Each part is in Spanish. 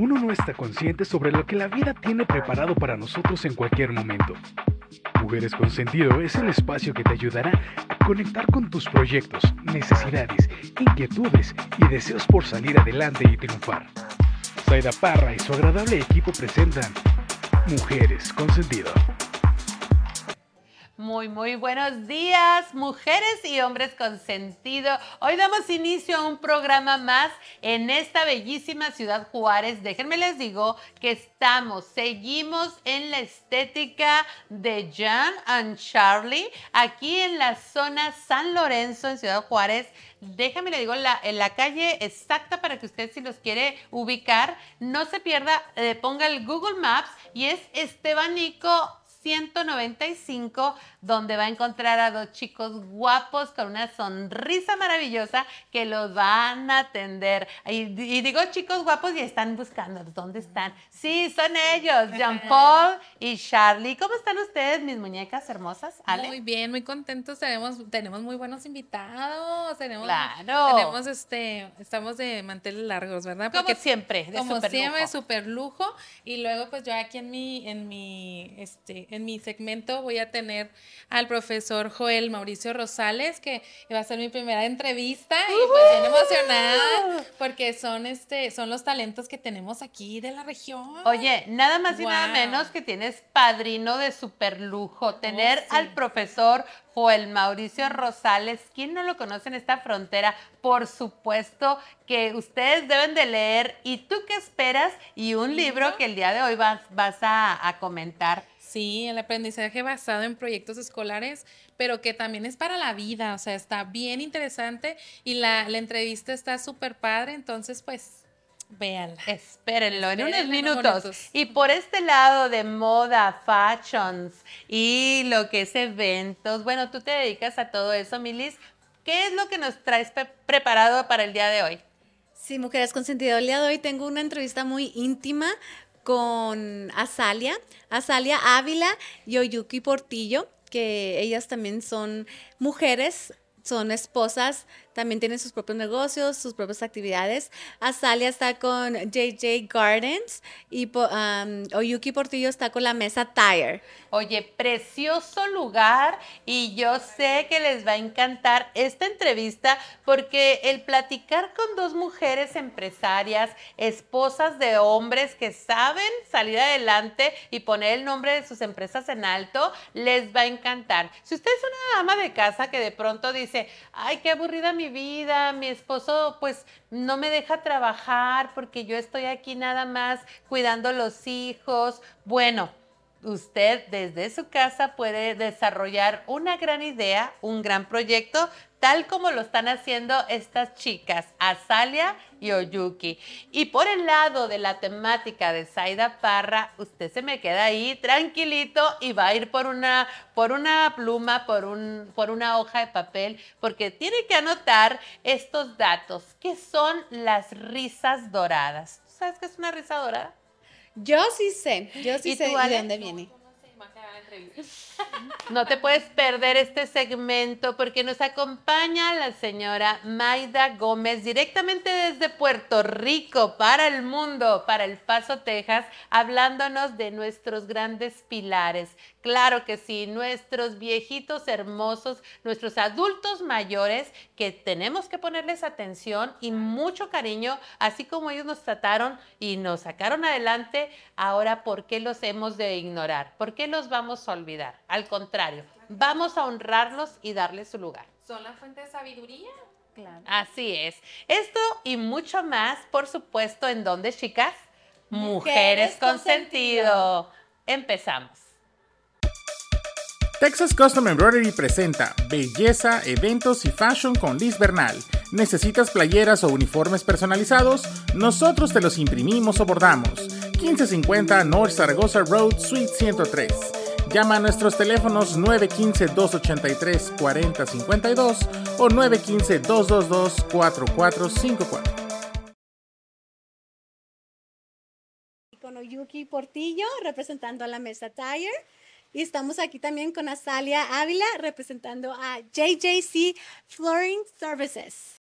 uno no está consciente sobre lo que la vida tiene preparado para nosotros en cualquier momento. Mujeres con Sentido es el espacio que te ayudará a conectar con tus proyectos, necesidades, inquietudes y deseos por salir adelante y triunfar. Zaida Parra y su agradable equipo presentan Mujeres con Sentido. Muy, muy buenos días, mujeres y hombres con sentido. Hoy damos inicio a un programa más en esta bellísima ciudad Juárez. Déjenme les digo que estamos, seguimos en la estética de Jan and Charlie, aquí en la zona San Lorenzo, en Ciudad Juárez. Déjame le digo la, en la calle exacta para que usted si los quiere ubicar, no se pierda, eh, ponga el Google Maps y es Estebanico 195, donde va a encontrar a dos chicos guapos con una sonrisa maravillosa que los van a atender. Y, digo chicos guapos y están buscando, ¿dónde están? Sí, son ellos, Jean Paul y Charlie. ¿Cómo están ustedes, mis muñecas hermosas? Muy bien, muy contentos. Tenemos, tenemos muy buenos invitados. Tenemos, claro. Tenemos este, estamos de manteles largos, ¿verdad? Porque como siempre, de como siempre, súper lujo. Y luego, pues yo aquí en mi, en mi, este, en mi segmento voy a tener al profesor Joel Mauricio Rosales, que va a ser mi primera entrevista y pues bien emocionada porque son este, son los talentos que tenemos aquí de la región. Oye, nada más y nada menos que tienes padrino de super lujo, tener oh, al profesor Joel Mauricio Rosales. ¿Quién no lo conoce en esta frontera? Por supuesto que ustedes deben de leer. ¿Y tú qué esperas? Y un libro que el día de hoy vas, vas a comentar. Sí, el aprendizaje basado en proyectos escolares, pero que también es para la vida, o sea, está bien interesante y la, entrevista está súper padre, entonces pues véanla. Espérenlo en unos minutos. Y por este lado de moda, fashions y lo que es eventos, bueno, tú te dedicas a todo eso, Milis. ¿Qué es lo que nos traes preparado para el día de hoy? Sí, Mujeres con Sentido. El día de hoy tengo una entrevista muy íntima con Azalia, Azalia Ávila y Oyuki Portillo, que ellas también son mujeres, son esposas también tiene sus propios negocios, sus propias actividades. Azalia está con JJ Gardens y Oyuki Portillo está con la mesa Tire. Oye, precioso lugar y yo sé que les va a encantar esta entrevista porque el platicar con dos mujeres empresarias, esposas de hombres que saben salir adelante y poner el nombre de sus empresas en alto, les va a encantar. Si usted es una ama de casa que de pronto dice, ay, qué aburrida vida, mi esposo pues no me deja trabajar porque yo estoy aquí nada más cuidando los hijos. Bueno, usted desde su casa puede desarrollar una gran idea, un gran proyecto, tal como lo están haciendo estas chicas, Azalia y Oyuki. Y por el lado de la temática de Zaida Parra, usted se me queda ahí tranquilito y va a ir por una, por una pluma, por, un, por una hoja de papel, porque tiene que anotar estos datos, que son las risas doradas. ¿Sabes qué es una risa dorada? Yo sí sé, yo sí sé de dónde viene. No te puedes perder este segmento porque nos acompaña la señora Maida Gómez directamente desde Puerto Rico para el mundo, para El Paso, Texas, hablándonos de nuestros grandes pilares. Claro que sí, nuestros viejitos hermosos, nuestros adultos mayores que tenemos que ponerles atención y mucho cariño, así como ellos nos trataron y nos sacaron adelante, ahora ¿por qué los hemos de ignorar? ¿Por qué los vamos a olvidar? Al contrario, vamos a honrarlos y darles su lugar. Son la fuente de sabiduría. Claro. Así es. Esto y mucho más, por supuesto, ¿en dónde, chicas? Mujeres, con, sentido. Empezamos. Texas Custom Embroidery presenta Belleza, Eventos y Fashion con Liz Bernal. ¿Necesitas playeras o uniformes personalizados? Nosotros te los imprimimos o bordamos. 1550 North Zaragoza Road, Suite 103. Llama a nuestros teléfonos 915-283-4052 o 915-222-4454. Con Oyuki Portillo representando a la mesa Tire. Y estamos aquí también con Azalia Ávila representando a JJC Flooring Services.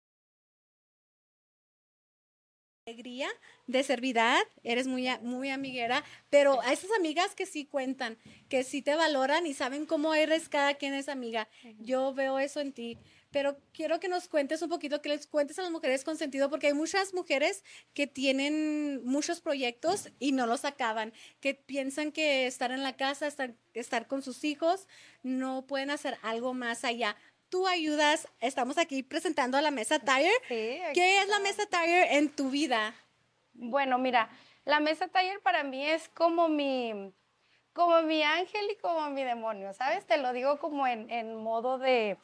Alegría de servidad, eres muy, muy amiguera, pero a esas amigas que sí cuentan, que sí te valoran y saben cómo eres, cada quien es amiga. Yo veo eso en ti. Pero quiero que nos cuentes un poquito, que les cuentes a las mujeres con sentido, porque hay muchas mujeres que tienen muchos proyectos y no los acaban, que piensan que estar en la casa, estar, estar con sus hijos, no pueden hacer algo más allá. Tú ayudas, estamos aquí presentando a la mesa Tire. Sí, ¿Qué es la mesa Tire en tu vida? Bueno, mira, la mesa taller para mí es como mi, como mi ángel y como mi demonio, ¿sabes? Te lo digo como en, en modo de,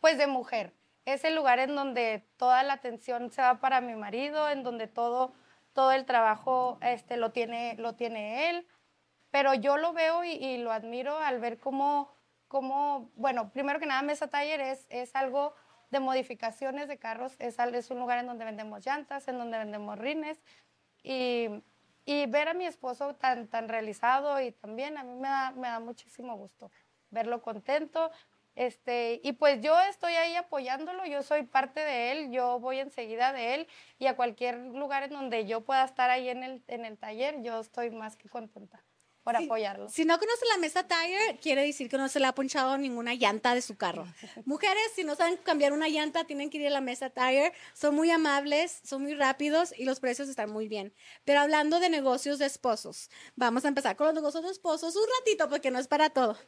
pues de mujer. Es el lugar en donde toda la atención se va para mi marido, en donde todo, todo el trabajo este, lo, tiene, lo tiene él. Pero yo lo veo y, y lo admiro al ver cómo, cómo, bueno, primero que nada, Mesa Taller es, es algo de modificaciones de carros, es, es un lugar en donde vendemos llantas, en donde vendemos rines, y, y ver a mi esposo tan, tan realizado y también a mí me da, me da muchísimo gusto verlo contento. Este, y pues yo estoy ahí apoyándolo, yo soy parte de él, yo voy enseguida de él y a cualquier lugar en donde yo pueda estar ahí en el, en el taller, yo estoy más que contenta por Sí, apoyarlo. Si no conoce la mesa Tire, quiere decir que no se le ha ponchado ninguna llanta de su carro. Mujeres, si no saben cambiar una llanta, tienen que ir a la mesa Tire. Son muy amables, son muy rápidos y los precios están muy bien. Pero hablando de negocios de esposos, vamos a empezar con los negocios de esposos un ratito porque no es para todo.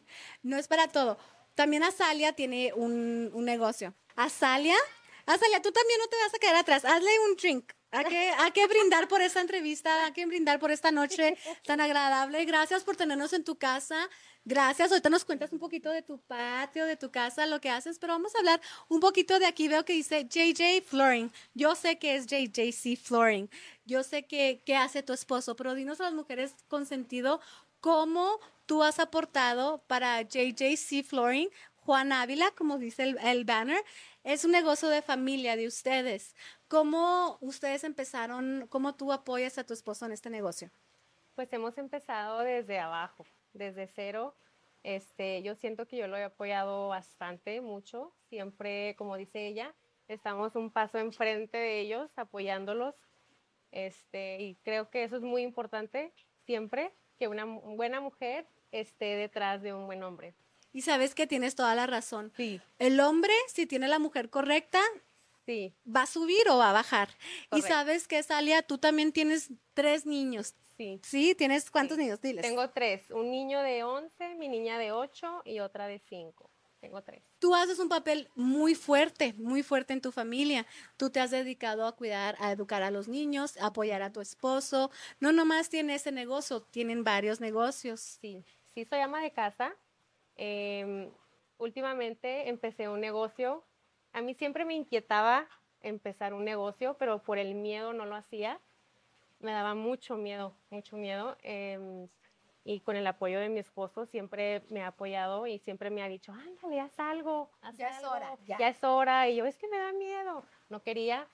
No es para todo. También Azalia tiene un, un negocio. Azalia, Azalia, tú también no te vas a quedar atrás. Hazle un drink. Hay que, hay que brindar por esta entrevista, hay que brindar por esta noche tan agradable. Gracias por tenernos en tu casa. Gracias. Ahorita nos cuentas un poquito de tu patio, de tu casa, lo que haces, pero vamos a hablar un poquito de aquí. Veo que dice JJ Flooring. Yo sé que es JJC Flooring. Yo sé que, que hace tu esposo, pero dinos a las mujeres con sentido cómo tú has aportado para JJC Flooring. Juan Ávila, como dice el, el banner, es un negocio de familia de ustedes. ¿Cómo ustedes empezaron, cómo tú apoyas a tu esposo en este negocio? Pues hemos empezado desde abajo, desde cero. Este, yo siento que yo lo he apoyado bastante, mucho. Siempre, como dice ella, estamos un paso enfrente de ellos, apoyándolos. Este, y creo que eso es muy importante siempre, que una buena mujer esté detrás de un buen hombre. Y sabes que tienes toda la razón. Sí, El hombre, si tiene la mujer correcta, sí, va a subir o va a bajar. Y sabes que, Salia, tú también tienes tres niños. sí. ¿Sí? ¿Tienes cuántos niños? Diles. Tengo tres, un niño de 11, mi niña de 8 y otra de 5. Tengo tres. Tú haces un papel muy fuerte, muy fuerte en tu familia. Tú te has dedicado a cuidar, a educar a los niños, a apoyar a tu esposo. No nomás tiene ese negocio, tienen varios negocios. Sí, sí soy ama de casa. Em, últimamente empecé un negocio. A mí siempre me inquietaba empezar un negocio, pero por el miedo no lo hacía. Me daba mucho miedo, mucho miedo. Em, y con el apoyo de mi esposo siempre me ha apoyado y siempre me ha dicho, ándale, haz algo, haz Ya es algo, hora, ya". ya es hora. Y yo, es que me da miedo. No quería,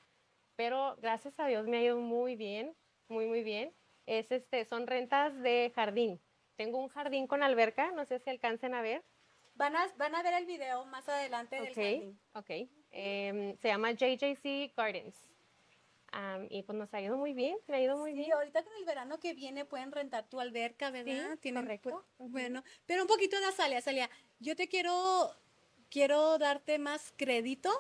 pero gracias a Dios me ha ido muy bien, muy, muy bien. Es este, son rentas de jardín. Tengo un jardín con alberca, no sé si alcancen a ver. Van a, van a ver el video más adelante del jardín. ok. Em, se llama JJC Gardens. Y pues nos ha ido muy bien, me ha ido muy Sí, bien. ahorita con el verano que viene pueden rentar tu alberca, ¿verdad? Sí, Tienen, correcto. pues, Bueno, pero un poquito de Azalia, Azalia. Yo te quiero, quiero darte más crédito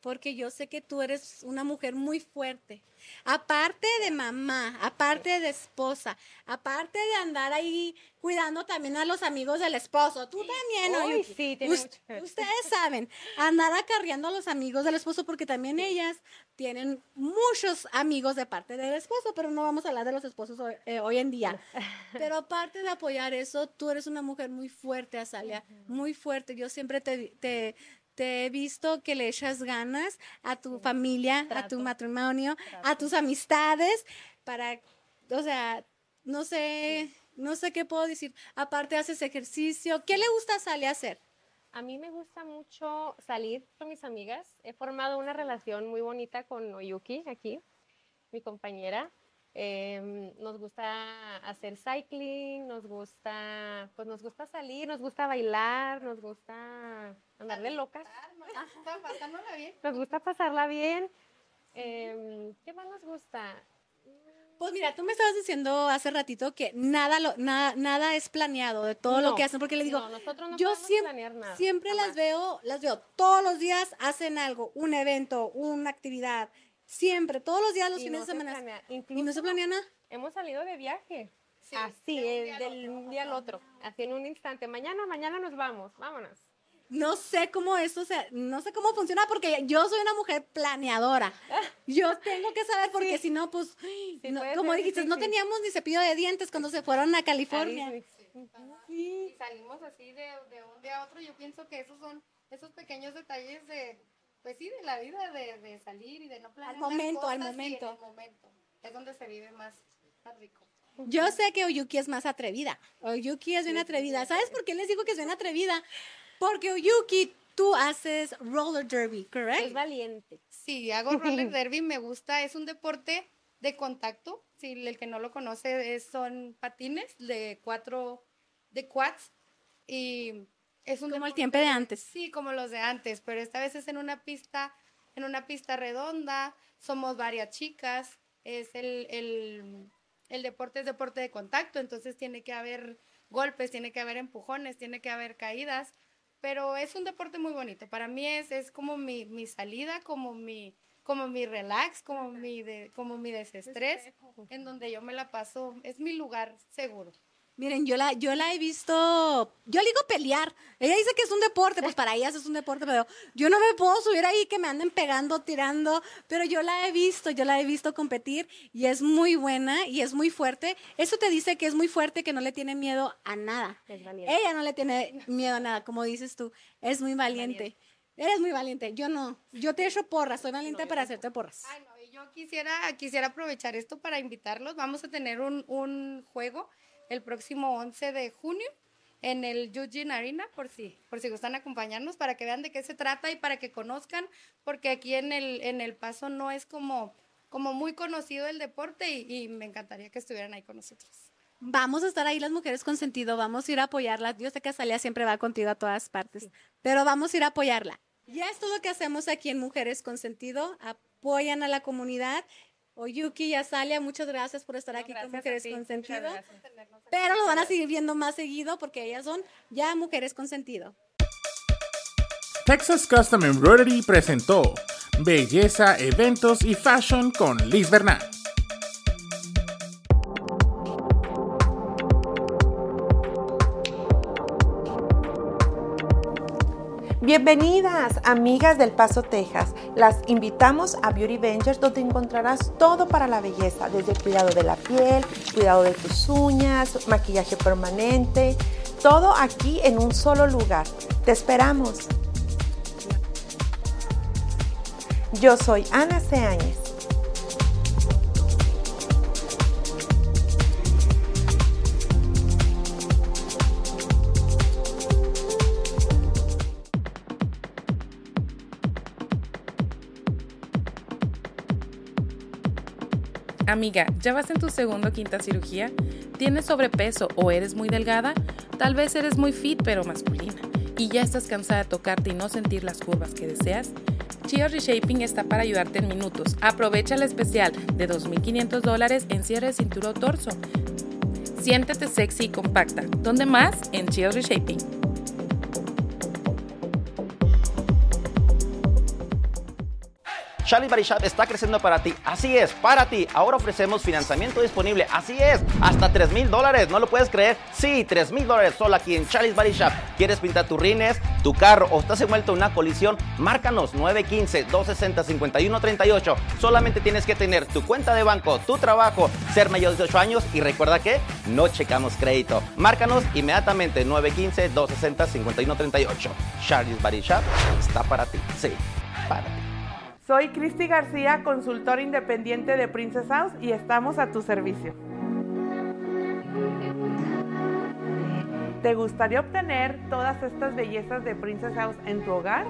porque yo sé que tú eres una mujer muy fuerte. Aparte de mamá, aparte de esposa, aparte de andar ahí cuidando también a los amigos del esposo. Tú también, ¿no, Uy, sí, tiene mucho. Ustedes saben, andar acarreando a los amigos del esposo porque también ellas tienen muchos amigos de parte del esposo, pero no vamos a hablar de los esposos hoy, eh, hoy en día. Pero aparte de apoyar eso, tú eres una mujer muy fuerte, Azalia, muy fuerte. Yo siempre te, te, te he visto que le echas ganas a tu familia, a tu Trato. matrimonio, a tus amistades, para, o sea, no sé, no sé qué puedo decir. Aparte haces ejercicio. ¿Qué le gusta a Azalia hacer? A mí me gusta mucho salir con mis amigas. He formado una relación muy bonita con Oyuki aquí, mi compañera. Em, nos gusta hacer cycling, nos gusta, pues nos gusta salir, nos gusta bailar, nos gusta andar de locas. Nos gusta pasarla bien. Em, ¿Qué más nos gusta? Pues mira, tú me estabas diciendo hace ratito que nada, lo, nada, nada es planeado de todo lo que hacen, porque le digo, no, nosotros no yo podemos siempre, planear nada, siempre las veo, las veo todos los días hacen algo, un evento, una actividad, siempre, todos los días, los Y fines no de se semana. planea. Y no se planea nada. Hemos salido de viaje. así, eh, del un día al otro. Así en un instante. Mañana, mañana nos vamos. Vámonos. No sé cómo eso, o sea, no sé cómo funciona porque yo soy una mujer planeadora. Yo tengo que saber porque si no, pues, no, como ser dijiste, no teníamos ni cepillo de dientes cuando se fueron a California. Ahí y salimos así de, de un día a otro, yo pienso que esos son esos pequeños detalles de, pues sí, de la vida, de, de salir y de no planear. las momento, al cosas y momento. en el momento. Es donde se vive más, más rico. Yo sé que Oyuki es más atrevida. Oyuki es bien atrevida. ¿Sabes por qué les digo que es bien atrevida? Porque Oyuki, tú haces roller derby, Es ¿correcto? valiente. Sí, hago roller derby, me gusta, es un deporte de contacto. Si el que no lo conoce es- son patines de cuatro, de quads y es un Como el tiempo de antes. Sí, como los de antes, pero esta vez es en una pista, en una pista redonda, somos varias chicas, es el, el, el deporte es deporte de contacto, entonces tiene que haber golpes, tiene que haber empujones, tiene que haber caídas, pero es un deporte muy bonito. Para mí es, es como mi, mi salida, como mi, como mi relax, como mi, de, como mi desestrés, en donde yo me la paso, es mi lugar seguro. Miren, yo la, yo la he visto, yo le digo pelear. Ella dice que es un deporte, pues para ellas es un deporte, pero yo no me puedo subir ahí que me anden pegando, tirando, pero yo la he visto, yo la he visto competir y es muy buena y es muy fuerte. Eso te dice que es muy fuerte, que no le tiene miedo a nada. Ella no le tiene miedo a nada, como dices tú, es muy valiente. Eres muy valiente, yo no. Yo te echo porras, soy valiente para hacerte porras. Ay, no, y yo quisiera, quisiera aprovechar esto para invitarlos. Vamos a tener un, un juego el próximo 11 de junio en el Eugene Arena, por si, por si gustan acompañarnos, para que vean de qué se trata y para que conozcan, porque aquí en el, en el Paso no es como, como muy conocido el deporte y, y me encantaría que estuvieran ahí con nosotros. Vamos a estar ahí las mujeres con sentido, vamos a ir a apoyarla. Yo sé que Azalia siempre va contigo a todas partes, pero vamos a ir a apoyarla. Ya es todo lo que hacemos aquí en Mujeres con Sentido, apoyan a la comunidad. Oyuki y Azalia, muchas gracias por estar aquí con Mujeres con Sentido. Pero lo van a seguir viendo más seguido porque ellas son ya Mujeres con Sentido. Texas Custom Embroidery presentó Belleza, Eventos y Fashion con Liz Bernal. Bienvenidas, amigas del Paso, Texas. Las invitamos a Beauty Ventures, donde encontrarás todo para la belleza, desde cuidado de la piel, cuidado de tus uñas, maquillaje permanente, todo aquí en un solo lugar. Te esperamos. Yo soy Ana Ceáñez. Amiga, ¿ya vas en tu segundo o quinta cirugía? ¿Tienes sobrepeso o eres muy delgada? Tal vez eres muy fit pero masculina y ya estás cansada de tocarte y no sentir las curvas que deseas. Chia Reshaping está para ayudarte en minutos. Aprovecha el especial de 2.500 dólares en cierre de cintura o torso. Siéntete sexy y compacta. ¿Dónde más? En Chia Reshaping. Charlie Body está creciendo para ti. Así es, para ti. Ahora ofrecemos financiamiento disponible. Así es, hasta 3 mil dólares. ¿No lo puedes creer? Sí, 3 mil dólares solo aquí en Charlie's Body. ¿Quieres pintar tus rines, tu carro o estás envuelto en una colisión? Márcanos 915-260-5138. Solamente tienes que tener tu cuenta de banco, tu trabajo, ser mayor de 18 años y recuerda que no checamos crédito. Márcanos inmediatamente 915-260-5138. Charlie's Body Shop está para ti. Sí, para ti. Soy Cristi García, consultor independiente de Princess House y estamos a tu servicio. ¿Te gustaría obtener todas estas bellezas de Princess House en tu hogar?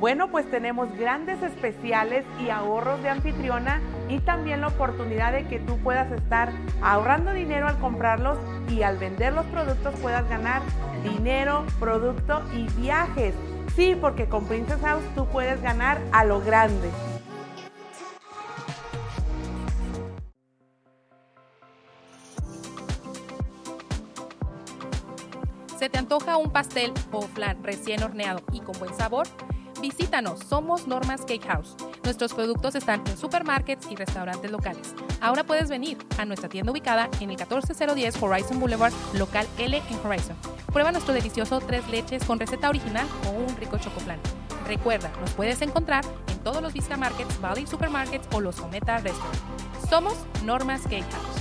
Bueno, pues tenemos grandes especiales y ahorros de anfitriona y también la oportunidad de que tú puedas estar ahorrando dinero al comprarlos y al vender los productos puedas ganar dinero, producto y viajes. Sí, porque con Princess House tú puedes ganar a lo grande. ¿Se te antoja un pastel o flan recién horneado y con buen sabor? Visítanos, somos Normas Cake House. Nuestros productos están en supermarkets y restaurantes locales. Ahora puedes venir a nuestra tienda ubicada en el 14010 Horizon Boulevard, local L en Horizon. Prueba nuestro delicioso tres leches con receta original o un rico chocoflan. Recuerda, nos puedes encontrar en todos los Vista Markets, Valley Supermarkets o los Ometa Restaurant. Somos Normas Cake House.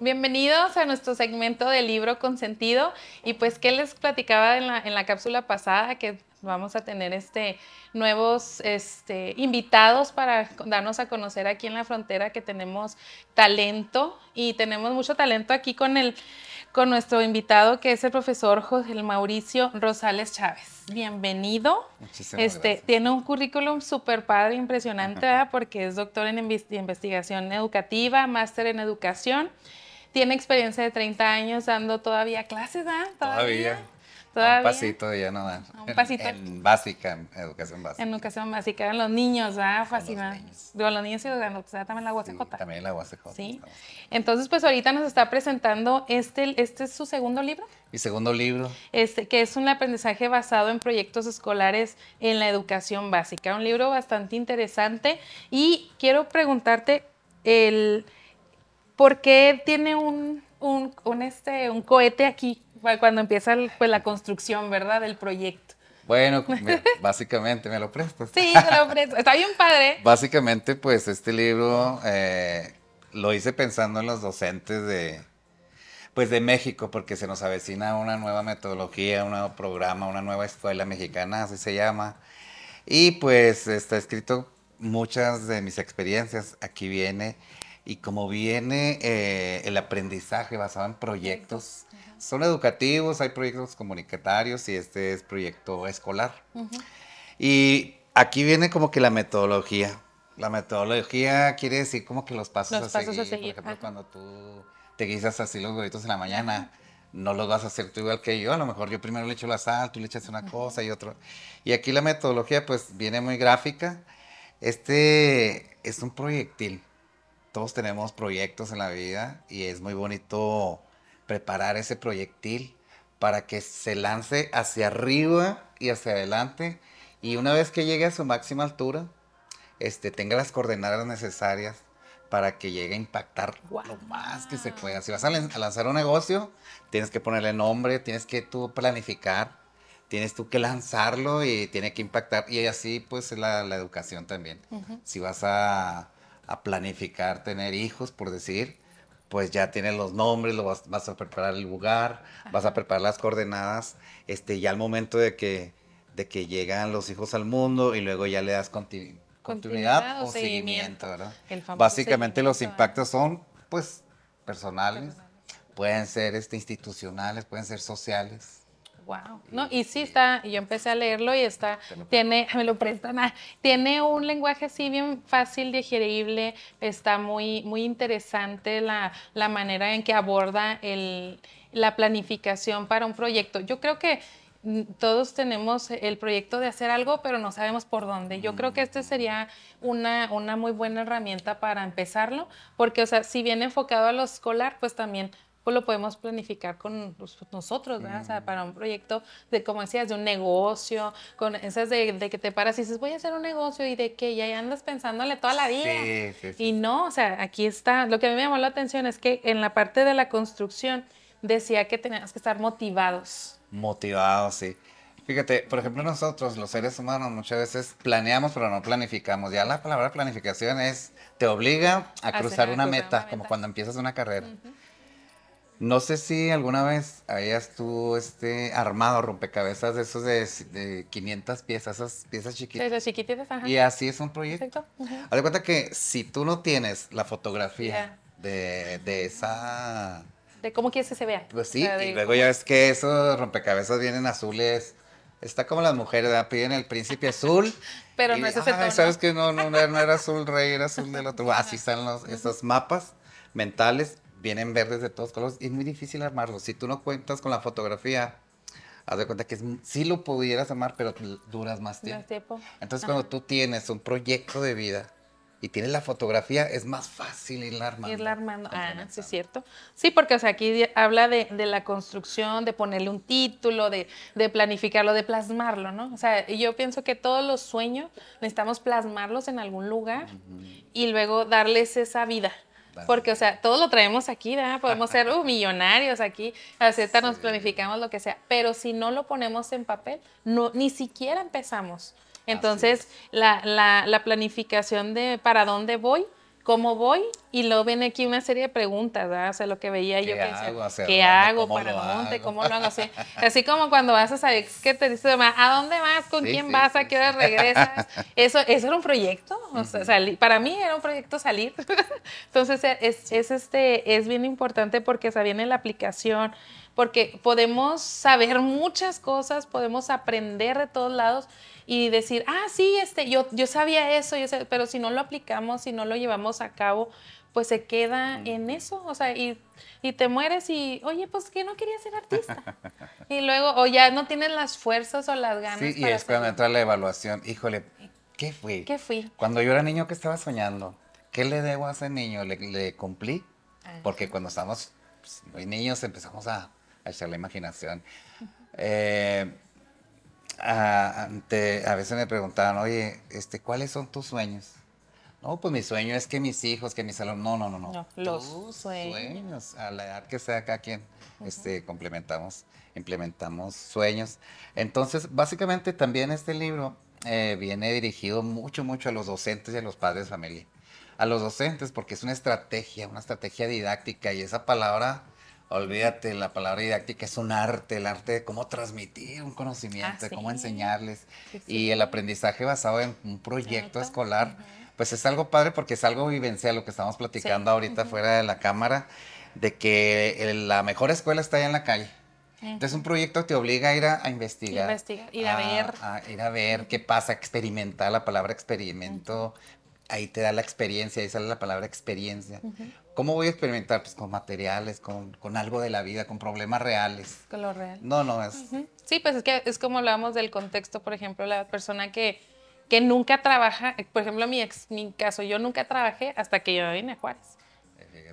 Bienvenidos a nuestro segmento de libro consentido. Y pues, ¿qué les platicaba en la, en la cápsula pasada? Que vamos a tener este, nuevos este, invitados para darnos a conocer aquí en la frontera que tenemos talento y tenemos mucho talento aquí con, el, con nuestro invitado que es el profesor José Mauricio Rosales Chávez. Bienvenido. Muchísimas este, gracias. Tiene un currículum súper padre, impresionante, porque es doctor en inves- investigación educativa, máster en educación. Tiene experiencia de 30 años dando todavía clases, ¿ah? Todavía. Todavía. Un pasito ya no dan. Un pasito. En, en básica, en educación básica. En educación básica, eran los niños, ¿verdad? Fascinantes. Digo, los niños y los grandes, pues, también la UACJ. También la UACJ. Sí. Entonces, pues ahorita nos está presentando este, este es su segundo libro, Mi segundo libro, este, que es un aprendizaje basado en proyectos escolares en la educación básica. Un libro bastante interesante. Y quiero preguntarte el por qué tiene un, un, un, este, un cohete aquí cu- cuando empieza el- pues, la construcción, ¿verdad? Del proyecto. bueno, me- básicamente me lo prestas. Sí, te lo ofrezco. Está bien padre. Básicamente, pues este libro eh, lo hice pensando en los docentes de, pues de México, porque se nos avecina una nueva metodología, un nuevo programa, una nueva escuela mexicana, así se llama. Y pues está escrito muchas de mis experiencias. Aquí viene, y como viene eh, el aprendizaje basado en proyectos, son educativos, hay proyectos comunitarios y este es proyecto escolar. Y aquí viene como que la metodología. La metodología quiere decir como que los pasos, Los a, pasos a seguir. seguir, Por ejemplo, ajá. cuando tú te guisas así los huevitos en la mañana, no los vas a hacer tú igual que yo. A lo mejor yo primero le echo la sal, tú le echas una cosa y otro. Y aquí la metodología pues viene muy gráfica. Este es un proyectil. Todos tenemos proyectos en la vida y es muy bonito preparar ese proyectil para que se lance hacia arriba y hacia adelante y una vez que llegue a su máxima altura, este, tenga las coordenadas necesarias para que llegue a impactar lo más que se pueda. Si vas a, lan- a lanzar un negocio, tienes que ponerle nombre, tienes que tú planificar, tienes tú que lanzarlo y tiene que impactar. Y así pues es la, la educación también. Si vas a, a planificar tener hijos, por decir, pues ya tienes los nombres, lo vas, vas a preparar el lugar, vas a preparar las coordenadas, este, ya al momento de que, de que llegan los hijos al mundo y luego ya le das conti- continuidad, Continuidad o seguimiento, ¿verdad? El famoso Básicamente los impactos son, pues, personales, pueden ser este, institucionales, pueden ser sociales. Wow. No, y sí está, yo empecé a leerlo y está, tiene, me lo prestan, ah, tiene un lenguaje así bien fácil, digerible, está muy, muy interesante la, la manera en que aborda el, la planificación para un proyecto. Yo creo que mm, todos tenemos el proyecto de hacer algo, pero no sabemos por dónde. Yo creo que este sería una, una muy buena herramienta para empezarlo, porque, o sea, si viene enfocado a lo escolar, pues también pues lo podemos planificar con los- nosotros, ¿verdad? O sea, para un proyecto de, como decías, de un negocio, con esas de, de que te paras y dices, voy a hacer un negocio y de que ya andas pensándole toda la vida. Sí, sí, sí. Y no, o sea, aquí está. Lo que a mí me llamó la atención es que en la parte de la construcción decía que teníamos que estar motivados. Motivados, sí. Fíjate, por ejemplo, nosotros, los seres humanos, muchas veces planeamos, pero no planificamos. Ya la palabra planificación es, te obliga a cruzar una cruzar meta, una como cuando empiezas una carrera. No sé si alguna vez hayas tú este, armado rompecabezas de esos de, de 500 piezas, esas piezas chiquitas. Desde chiquititas, ajá. Y así es un proyecto. Exacto. ujú. Haz de cuenta que si tú no tienes la fotografía de, de esa De cómo quieres que se vea. pues O sí, sea, de y luego ya ves que esos rompecabezas vienen azules. Está como las mujeres, ¿verdad? Piden el príncipe azul. Pero y, no es ese "Ay, tono. ¿Sabes que no, no, no era azul rey, era azul del otro? Así están los, esos mapas mentales. Vienen verdes de todos colores. Y es muy difícil armarlos. Si tú no cuentas con la fotografía, haz de cuenta que es, sí lo pudieras armar, pero duras más tiempo. Más tiempo. Entonces, Ajá. cuando tú tienes un proyecto de vida, y tienes la fotografía, es más fácil irla armando. Irla armando. Ah, sí, es cierto. Sí, porque o sea, aquí habla de, de la construcción, de ponerle un título, de, de planificarlo, de plasmarlo, ¿no? O sea, yo pienso que todos los sueños necesitamos plasmarlos en algún lugar y luego darles esa vida. Porque, o sea, todos lo traemos aquí, ¿verdad? Podemos ser uh, millonarios aquí, aceptar, nos planificamos lo que sea, pero si no lo ponemos en papel, no, ni siquiera empezamos. Entonces, la, la, la planificación de para dónde voy, cómo voy, y luego viene aquí una serie de preguntas, ¿verdad? O sea, lo que veía yo ¿Qué que hago? ¿Hacia ¿qué hago? ¿Cómo ¿Para dónde? hago? ¿Cómo lo hago? Así, así como cuando vas a saber qué te dice ¿a dónde vas? ¿Con Sí, quién sí, vas? ¿A qué hora regresas? Eso, eso era un proyecto. O sea, sali- para mí era un proyecto salir. Entonces, es, es, este, es bien importante porque o sea, viene la aplicación, porque podemos saber muchas cosas, podemos aprender de todos lados y decir, ah, sí, este, yo, yo sabía eso, yo sé", pero si no lo aplicamos, si no lo llevamos a cabo, pues se queda en eso, o sea, y, y te mueres y, oye, pues que no quería ser artista. y luego, o ya no tienes las fuerzas o las ganas Sí, y para es cuando entra la evaluación. Híjole, ¿qué fui? ¿Qué fui? Cuando yo era niño, ¿qué estaba soñando? ¿Qué le debo a ese niño? ¿Le, le cumplí? Ah. Porque cuando estamos pues, muy niños empezamos a, a echar la imaginación. Eh, a, ante- a veces me preguntaban, oye, este, ¿cuáles son tus sueños? No, pues mi sueño es que mis hijos, que mis alumnos, no, no, no, no. Los Tus sueños. A la edad que sea cada quien, este, complementamos, implementamos sueños. Entonces, básicamente también este libro eh, viene dirigido mucho, mucho a los docentes y a los padres de familia. A los docentes, porque es una estrategia, una estrategia didáctica, y esa palabra, olvídate, la palabra didáctica es un arte, el arte de cómo transmitir un conocimiento, Ah, cómo enseñarles. Sí, sí. Y el aprendizaje basado en un proyecto escolar, pues es algo padre porque es algo vivencial, lo que estamos platicando ahorita fuera de la cámara, de que la mejor escuela está allá en la calle. Entonces un proyecto te obliga a ir a, a investigar. Investigar, ir a ver. a ir a ver qué pasa, experimentar, la palabra experimento, ahí te da la experiencia, ahí sale la palabra experiencia. ¿Cómo voy a experimentar? Pues con materiales, con, con algo de la vida, con problemas reales. Con lo real. No, no, es... Sí, pues es que es como hablábamos del contexto, por ejemplo, la persona que, que nunca trabaja, por ejemplo, mi, ex, mi caso, yo nunca trabajé hasta que yo vine a Juárez.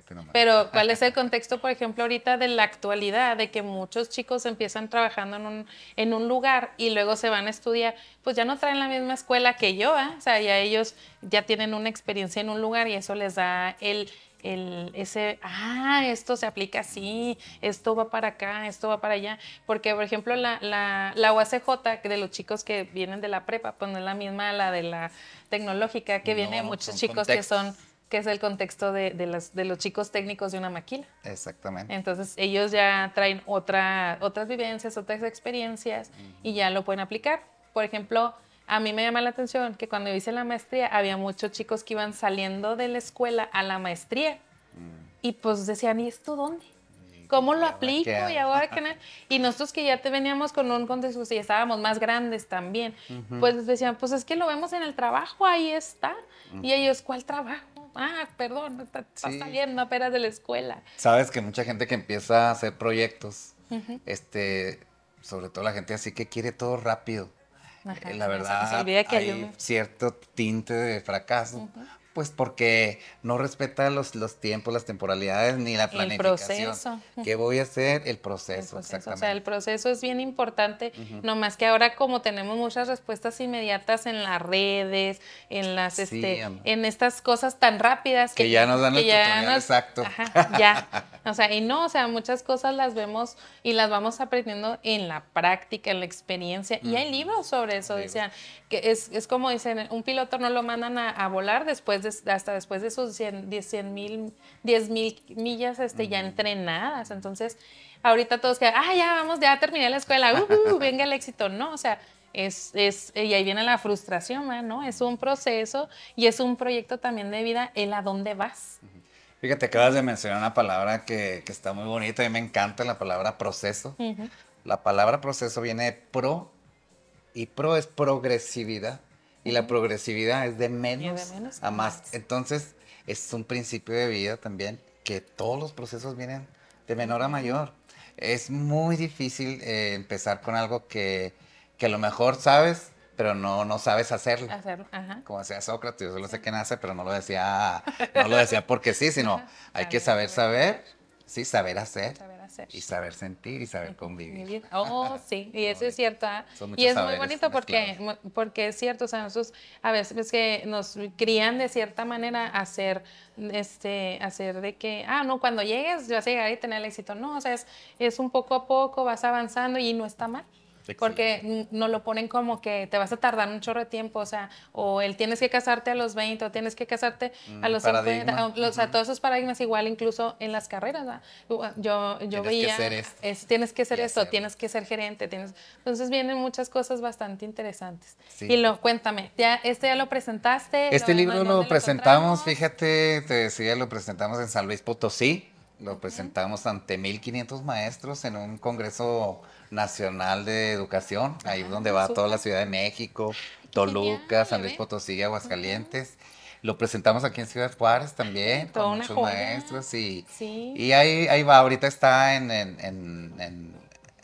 Nomás. Pero, ¿cuál es el contexto, por ejemplo, ahorita de la actualidad, de que muchos chicos empiezan trabajando en un, en un lugar y luego se van a estudiar? Pues ya no traen la misma escuela que yo, ¿ah? O sea, ya ellos ya tienen una experiencia en un lugar y eso les da el, el, ese, ah, esto se aplica así, esto va para acá, esto va para allá. Porque, por ejemplo, la, la, la UACJ, de los chicos que vienen de la prepa, pues no es la misma la de la tecnológica, que viene muchos chicos que son que es el contexto de, de, las- de los chicos técnicos de una maquila. Exactamente. Entonces ellos ya traen otra, otras vivencias, otras experiencias y ya lo pueden aplicar. Por ejemplo, a mí me llama la atención que cuando hice la maestría había muchos chicos que iban saliendo de la escuela a la maestría y pues decían, ¿y esto dónde? ¿Cómo lo aplico? Y ahora que no? Y nosotros que ya te veníamos con un contexto y estábamos más grandes también, pues decían, pues es que lo vemos en el trabajo, ahí está. Y ellos, ¿cuál trabajo? Ah, perdón, está, está Sí. saliendo apenas de la escuela. Sabes que mucha gente que empieza a hacer proyectos, este, sobre todo la gente así que quiere todo rápido. Ajá, la verdad, hay cierto tinte de fracaso, pues porque no respeta los, los tiempos, las temporalidades ni la El planificación. proceso. ¿Qué voy a hacer? El proceso, El proceso. O exactamente. sea, el proceso es bien importante, Ujú. no más que ahora como tenemos muchas respuestas inmediatas en las redes, en las, Sí, este, en estas cosas tan rápidas Que ya nos dan el ya tutorial nos- exacto. Ajá, ya. O sea, y no, o sea, muchas cosas las vemos y las vamos aprendiendo en la práctica, en la experiencia. Y hay libros sobre eso, decían, que es, es como dicen, un piloto no lo mandan a, a volar después de, hasta después de sus 100 mil 10 mil millas este, ya entrenadas. Entonces, ahorita todos quedan, ah, ya vamos, ya terminé la escuela, uh, venga el éxito. No, o sea, es, es, y ahí viene la frustración. ¿no? Es un proceso y es un proyecto también de vida, el a dónde vas. Fíjate, acabas de mencionar una palabra que, que está muy bonita, mí me encanta la palabra proceso. La palabra proceso viene de pro y pro es progresividad y la progresividad es de menos, menos a más. Entonces es un principio de vida también que todos los procesos vienen de menor a mayor. Es muy difícil eh, empezar con algo que, que a lo mejor sabes, pero no, no sabes hacerlo. Hacerlo, ajá. Como decía Sócrates, yo solo sé que nace, pero no lo decía, no lo decía porque sí, sino hay que saber saber, sí, saber hacer. Saber hacer. Y saber sentir y saber convivir. Vivir. Oh, sí, y eso es cierto. ¿ah? Y es muy bonito porque, porque es cierto, o sea, nosotros a veces es que nos crían de cierta manera a hacer, este, hacer de que, ah, no, cuando llegues vas a llegar y tener el éxito. No, o sea, es, es un poco a poco, vas avanzando y no está mal. Porque nos lo ponen como que te vas a tardar un chorro de tiempo, o sea, o el tienes que casarte a los 20, o tienes que casarte a Mm, los paradigma. 50, o, o sea, todos esos paradigmas igual incluso en las carreras. Yo, yo Tienes que veía, ser esto. es- tienes que ser esto, tienes que ser gerente, tienes, entonces vienen muchas cosas bastante interesantes. Sí. Y lo, cuéntame, ya, este ya lo presentaste. Este ¿Lo- libro lo presentamos, fíjate, te decía, lo presentamos en San Luis Potosí, lo presentamos ante 1500 maestros en un congreso nacional de educación, ahí es donde va toda la Ciudad de México, Toluca, San Luis Potosí, Aguascalientes. Lo presentamos aquí en Ciudad Juárez también, con muchos maestros y, y ahí, ahí va, ahorita está en, en- en- en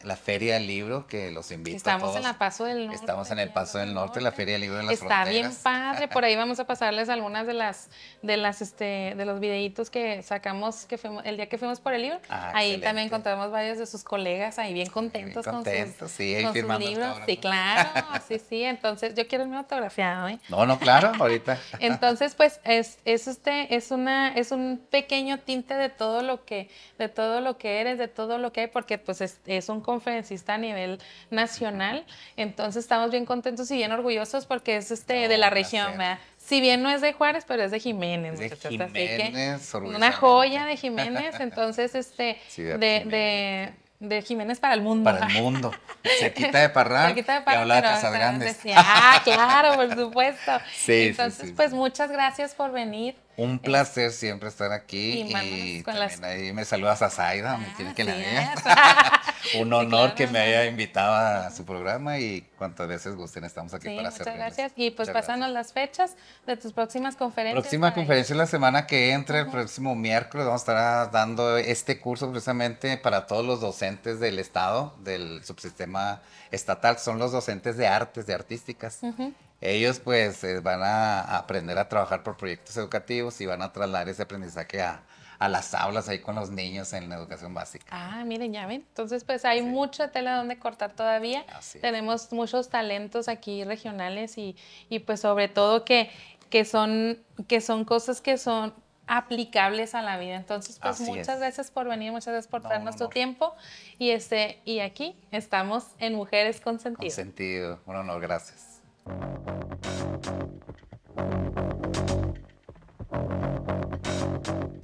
la Feria del Libro, que los invito a Estamos todos. en la Paso del Norte. Estamos en el Paso del Norte, la Feria del Libro de las Está bien padre, por ahí vamos a pasarles algunas de las de las este de los videitos que sacamos que fuimos el día que fuimos por el libro. Ah, ahí excelente. también encontramos varios de sus colegas ahí bien contentos, contentos, con sus, sí, ahí con sus libros. Sí, claro, sí, sí, entonces yo quiero el mío autografiado, ¿eh? No, no, claro, ahorita. Entonces, pues es, es este es una es un pequeño tinte de todo lo que de todo lo que eres, de todo lo que hay, porque pues es, es un conferencista a nivel nacional. Entonces estamos bien contentos y bien orgullosos porque es este de la región, ¿verdad? Si bien no es de Juárez, pero es de Jiménez. De muchachos, así que una joya de Jiménez, entonces este de, Jiménez. de de Jiménez para el mundo. Para el mundo. Cerquita de Parral. Cerquita de y Parral, habla de Casas Grandes. decía, ah, claro, por supuesto. Sí, sí, Entonces, sí. pues muchas gracias por venir. Un placer siempre estar aquí. Y Y, también las- ahí me saludas a Zaida, me quiere que la vea. Un honor que me haya invitado a su programa y cuantas veces gusten estamos aquí Sí, para muchas servirles. gracias. Y pues Muchas pásanos las fechas de tus próximas conferencias. Próxima conferencia la semana que entra, el próximo miércoles, vamos a estar dando este curso precisamente para todos los docentes del Estado, del subsistema estatal, son los docentes de artes, de artísticas. Ujú. Ellos pues eh, van a aprender a trabajar por proyectos educativos y van a trasladar ese aprendizaje a, a las aulas ahí con los niños en la educación básica. Ah, miren, ya ven. Entonces, pues hay mucha tela donde cortar todavía. Tenemos muchos talentos aquí regionales y, y pues sobre todo que, que, son, que son cosas que son aplicables a la vida. Entonces, pues Así muchas es. gracias por venir, muchas gracias por No, darnos tu tiempo. Y este, y aquí estamos en Mujeres con Con Sentido. sentido. Un honor, gracias.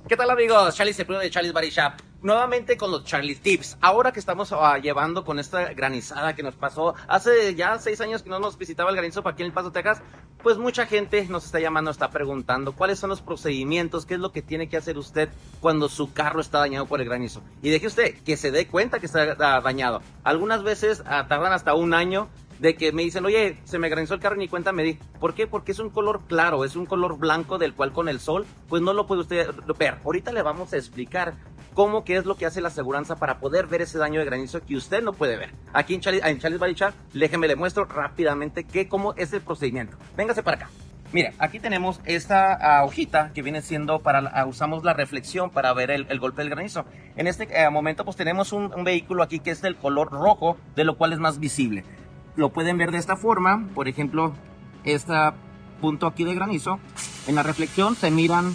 ¿Qué tal amigos? Charlie Cepino de Charlie's Body Shop. Nuevamente con los Charlie Tips. Ahora que estamos ah, llevando con esta granizada que nos pasó hace ya seis años que no nos visitaba el granizo para aquí en El Paso, Texas, pues mucha gente nos está llamando, está preguntando cuáles son los procedimientos, qué es lo que tiene que hacer usted cuando su carro está dañado por el granizo. Y deje usted que se dé cuenta que está ah, dañado. Algunas veces ah, tardan hasta un año de que me dicen, oye, se me granizó el carro y ni cuenta me di. ¿Por qué? Porque es un color claro, es un color blanco del cual con el sol, pues no lo puede usted ver. Ahorita le vamos a explicar cómo que es lo que hace la aseguranza para poder ver ese daño de granizo que usted no puede ver. Aquí en Charlie, en Charlie's Body Shop, déjeme le muestro rápidamente qué, cómo es el procedimiento. Véngase para acá. Mire, aquí tenemos esta ah, hojita que viene siendo para, ah, usamos la reflexión para ver el, golpe del granizo. En este eh, momento pues tenemos un vehículo aquí que es del color rojo, de lo cual es más visible. Lo pueden ver de esta forma, por ejemplo, este punto aquí de granizo, en la reflexión se miran,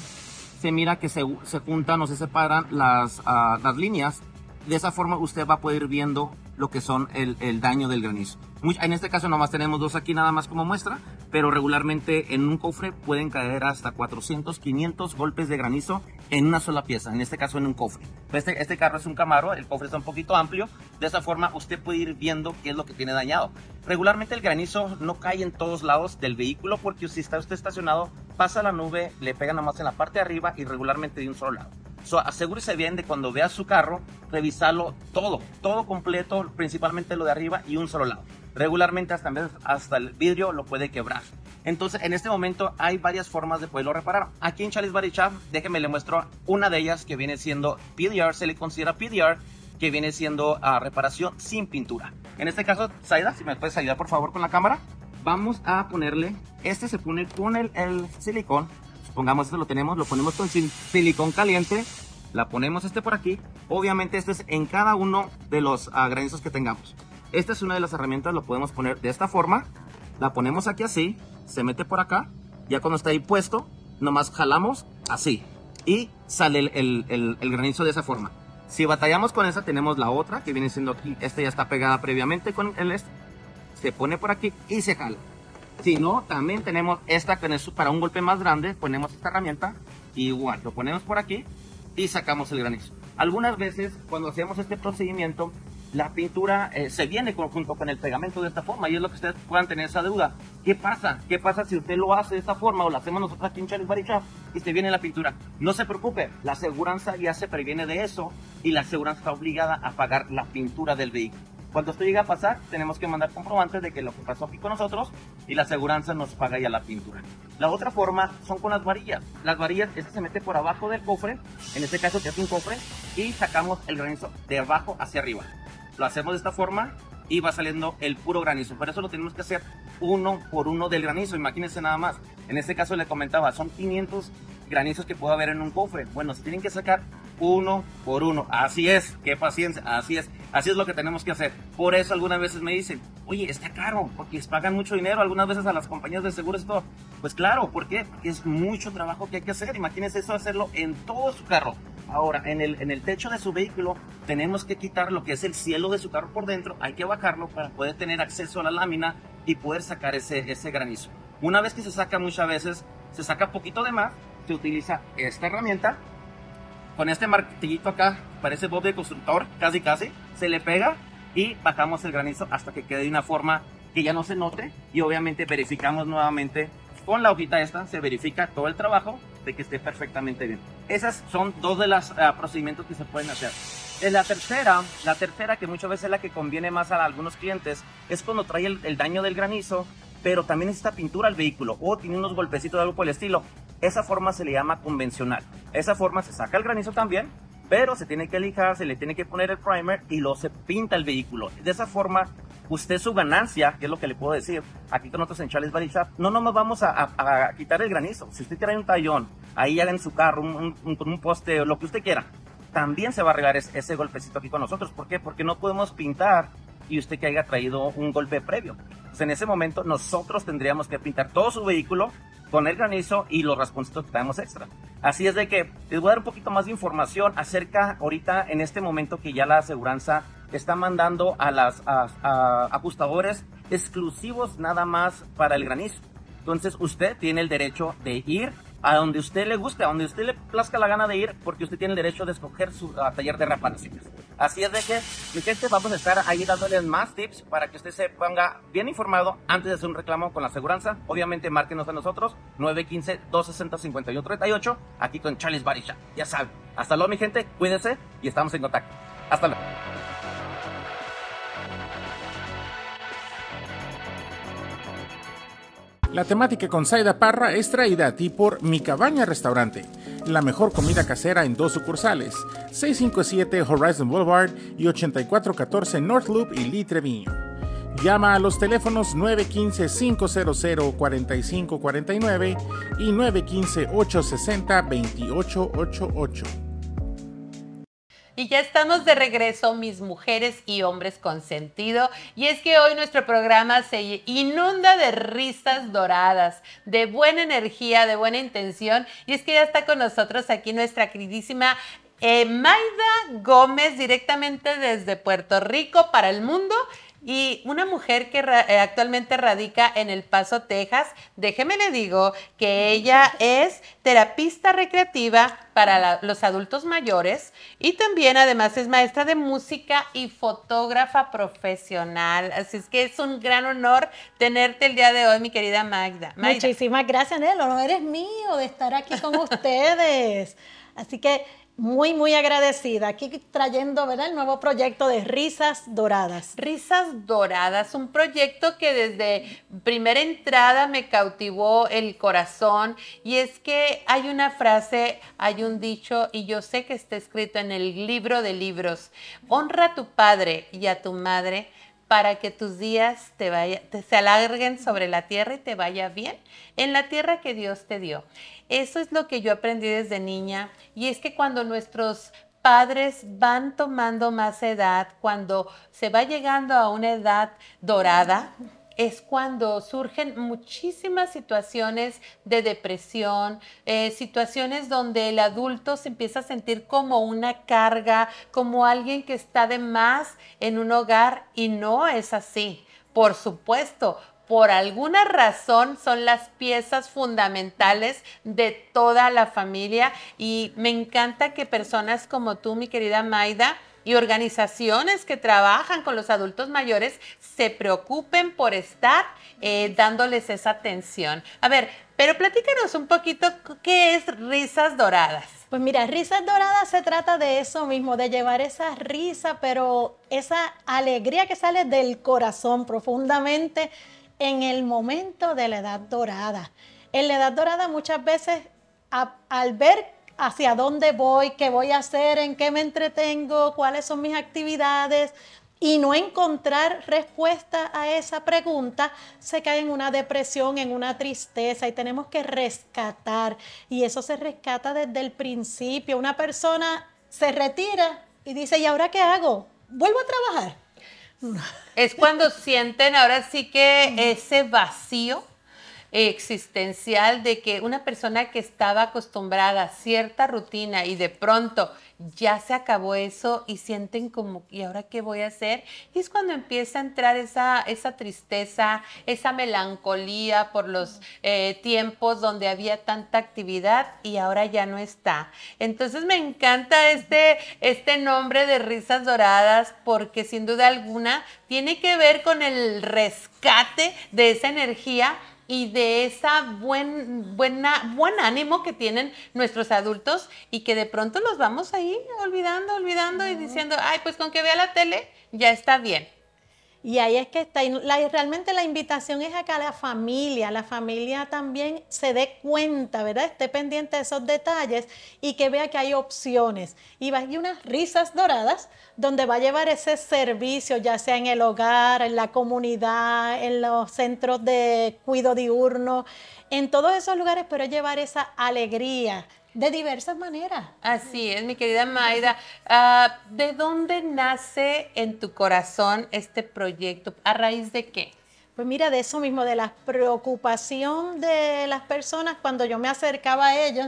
se mira que se, se juntan o se separan las, ah, las líneas. De esa forma usted va a poder ir viendo lo que son el, el daño del granizo. En este caso nomás tenemos dos aquí nada más como muestra, pero regularmente en un cofre pueden caer hasta 400, 500 golpes de granizo en una sola pieza, en este caso en un cofre. Este, este carro es un Camaro, el cofre está un poquito amplio, de esa forma usted puede ir viendo qué es lo que tiene dañado. Regularmente el granizo no cae en todos lados del vehículo porque si está usted estacionado, pasa la nube, le pega nomás en la parte de arriba y regularmente de un solo lado. So, asegúrese bien de cuando vea su carro, revisarlo todo, todo completo, principalmente lo de arriba y un solo lado. Regularmente hasta, hasta el vidrio lo puede quebrar. Entonces, en este momento hay varias formas de poderlo reparar. Aquí en Charlie's Body Shop, déjenme le muestro una de ellas que viene siendo PDR, se le considera PDR, que viene siendo ah, reparación sin pintura. En este caso, Saida, si me puedes ayudar por favor con la cámara. vamos a ponerle, este se pone con el, el silicón, supongamos esto lo tenemos, lo ponemos con sil- silicón caliente, la ponemos este por aquí, obviamente este es en cada uno de los granizos que tengamos. Esta es una de las herramientas, lo podemos poner de esta forma, la ponemos aquí así, se mete por acá, ya cuando está ahí puesto, nomás jalamos así y sale el, el- el- el granizo de esa forma. Si batallamos con esa, tenemos la otra que viene siendo aquí, esta ya está pegada previamente con el este, se pone por aquí y se jala. Si no, también tenemos esta que para un golpe más grande, ponemos esta herramienta, igual, lo ponemos por aquí y sacamos el granizo. Algunas veces, cuando hacemos este procedimiento, la pintura eh, se viene junto con el pegamento de esta forma y es lo que ustedes puedan tener esa duda. ¿Qué pasa? ¿Qué pasa si usted lo hace de esta forma o lo hacemos nosotros aquí en Charles Body y se viene la pintura? No se preocupe, la aseguranza ya se previene de eso y la aseguranza está obligada a pagar la pintura del vehículo. Cuando esto llega a pasar, tenemos que mandar comprobantes de que lo que pasó aquí con nosotros y la aseguranza nos paga ya la pintura. La otra forma son con las varillas. Las varillas, este se mete por abajo del cofre, en este caso se hace un cofre, y sacamos el granizo de abajo hacia arriba. Lo hacemos de esta forma y va saliendo el puro granizo. Por eso lo tenemos que hacer uno por uno del granizo. Imagínense nada más. En este caso le comentaba, son 500 granizos que puede haber en un cofre. Bueno, se tienen que sacar uno por uno. Así es, qué paciencia, así es. Así es lo que tenemos que hacer. Por eso algunas veces me dicen, oye, está caro, porque pagan mucho dinero algunas veces a las compañías de seguros todo. Pues claro, ¿por qué? Porque es mucho trabajo que hay que hacer. Imagínense eso hacerlo en todo su carro. Ahora, en el, en el techo de su vehículo tenemos que quitar lo que es el cielo de su carro por dentro. Hay que bajarlo para poder tener acceso a la lámina y poder sacar ese, ese granizo. Una vez que se saca muchas veces, se saca poquito de más, se utiliza esta herramienta con este martillito acá, parece Bob de constructor, casi casi, se le pega y bajamos el granizo hasta que quede de una forma que ya no se note y obviamente verificamos nuevamente con la hojita esta, se verifica todo el trabajo de que esté perfectamente bien. Esas son dos de los procedimientos que se pueden hacer. En la tercera, la tercera que muchas veces es la que conviene más a algunos clientes, es cuando trae el, el daño del granizo, pero también necesita pintura al vehículo o tiene unos golpecitos de algo por el estilo. Esa forma se le llama convencional. Esa forma se saca el granizo también, pero se tiene que lijar, se le tiene que poner el primer y luego se pinta el vehículo. De esa forma, usted su ganancia, que es lo que le puedo decir, aquí con nosotros en Charles Body Shop, no nos vamos a, quitar el granizo. Si usted trae un tallón, ahí ya en su carro, un, un- un- poste lo que usted quiera, también se va a arreglar ese, ese golpecito aquí con nosotros. ¿Por qué? Porque no podemos pintar y usted que haya traído un golpe previo. Pues en ese momento nosotros tendríamos que pintar todo su vehículo con el granizo y los rasponcitos que tenemos extra. Así es de que les voy a dar un poquito más de información acerca ahorita en este momento que ya la aseguranza está mandando a las a- a ajustadores exclusivos nada más para el granizo. Entonces usted tiene el derecho de ir a donde usted le guste, a donde usted le plazca la gana de ir, porque usted tiene el derecho de escoger su taller de reparaciones. Así es de que, mi gente, vamos a estar ahí dándoles más tips para que usted se ponga bien informado antes de hacer un reclamo con la aseguranza. Obviamente, márquenos a nosotros, 915-260-5138, aquí con Charles Shop. Ya saben. Hasta luego, mi gente, cuídense y estamos en contacto. Hasta luego. La temática con Saida Parra es traída a ti por Mi Cabaña Restaurante, la mejor comida casera en dos sucursales, 657 Horizon Boulevard y 8414 North Loop y Lee Treviño. Llama a los teléfonos 915-500-4549 y 915-860-2888. Y ya estamos de regreso, mis mujeres y hombres con sentido. Y es que hoy nuestro programa se inunda de risas doradas, de buena energía, de buena intención. Y es que ya está con nosotros aquí nuestra queridísima eh, Maida Gómez, directamente desde Puerto Rico para el mundo. Y una mujer que ra- eh, actualmente radica en El Paso, Texas. Déjeme le digo que ella es terapista recreativa para la- los adultos mayores y también además es maestra de música y fotógrafa profesional. Así es que es un gran honor tenerte el día de hoy, mi querida Magda. Muchísimas gracias, Nel. El honor es mío de estar aquí con ustedes. Así que muy, muy agradecida. Aquí trayendo, ¿verdad? El nuevo proyecto de Risas Doradas. Risas Doradas, un proyecto que desde primera entrada me cautivó el corazón y es que hay una frase, hay un dicho y yo sé que está escrito en el libro de libros, honra a tu padre y a tu madre para que tus días te se alarguen sobre la tierra y te vaya bien en la tierra que Dios te dio. Eso es lo que yo aprendí desde niña y es que cuando nuestros padres van tomando más edad, cuando se va llegando a una edad dorada, es cuando surgen muchísimas situaciones de depresión, eh, situaciones donde el adulto se empieza a sentir como una carga, como alguien que está de más en un hogar y no es así. Por supuesto, por alguna razón son las piezas fundamentales de toda la familia y me encanta que personas como tú, mi querida Maida, y organizaciones que trabajan con los adultos mayores se preocupen por estar eh, dándoles esa atención. A ver, pero platícanos un poquito qué es Risas Doradas. Pues mira, Risas Doradas se trata de eso mismo, de llevar esa risa, pero esa alegría que sale del corazón profundamente en el momento de la edad dorada. En la edad dorada muchas veces al ver hacia dónde voy, qué voy a hacer, en qué me entretengo, cuáles son mis actividades y no encontrar respuesta a esa pregunta, se cae en una depresión, en una tristeza y tenemos que rescatar. Y eso se rescata desde el principio. Una persona se retira y dice, ¿y ahora qué hago? ¿Vuelvo a trabajar? Es cuando sienten ahora sí que ese vacío existencial de que una persona que estaba acostumbrada a cierta rutina y de pronto ya se acabó eso y sienten como, ¿y ahora qué voy a hacer? Y es cuando empieza a entrar esa, esa tristeza, esa melancolía por los eh, tiempos donde había tanta actividad y ahora ya no está. Entonces me encanta este, este nombre de risas doradas porque sin duda alguna tiene que ver con el rescate de esa energía y de esa buen, buena, buen ánimo que tienen nuestros adultos y que de pronto los vamos ahí olvidando, olvidando y diciendo, ay, pues con que vea la tele ya está bien. Y ahí es que está. Y realmente la invitación es a que la familia, la familia también se dé cuenta, ¿verdad? Esté pendiente de esos detalles y que vea que hay opciones. Y va a ir unas risas doradas donde va a llevar ese servicio, ya sea en el hogar, en la comunidad, en los centros de cuido diurno, en todos esos lugares, pero llevar esa alegría, de diversas maneras. Así es, mi querida Maida. Ah, ¿De dónde nace en tu corazón este proyecto? ¿A raíz de qué? Pues mira, de eso mismo, de la preocupación de las personas cuando yo me acercaba a ellos